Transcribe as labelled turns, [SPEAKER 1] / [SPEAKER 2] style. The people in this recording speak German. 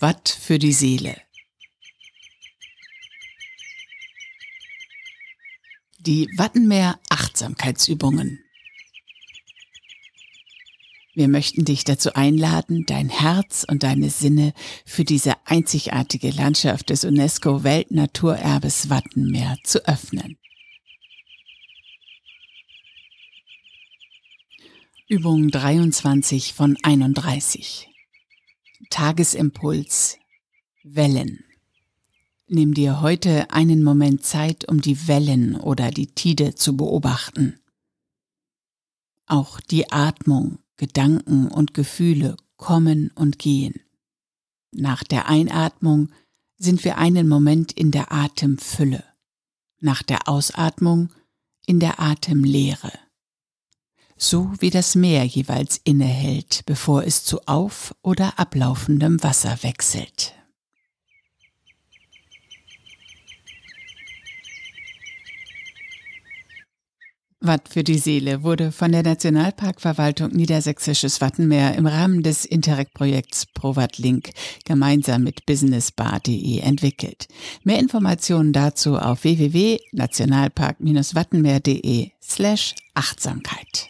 [SPEAKER 1] Watt für die Seele. Die Wattenmeer Achtsamkeitsübungen. Wir möchten dich dazu einladen, dein Herz und deine Sinne für diese einzigartige Landschaft des UNESCO Weltnaturerbes Wattenmeer zu öffnen. Übung 23 von 31. Tagesimpuls. Wellen. Nimm dir heute einen Moment Zeit, um die Wellen oder die Tide zu beobachten. Auch die Atmung, Gedanken und Gefühle kommen und gehen. Nach der Einatmung sind wir einen Moment in der Atemfülle, nach der Ausatmung in der Atemleere so wie das Meer jeweils innehält, bevor es zu auf- oder ablaufendem Wasser wechselt. Watt für die Seele wurde von der Nationalparkverwaltung Niedersächsisches Wattenmeer im Rahmen des Interreg-Projekts ProWatt Link gemeinsam mit businessbar.de entwickelt. Mehr Informationen dazu auf www.nationalpark-wattenmeer.de slash Achtsamkeit.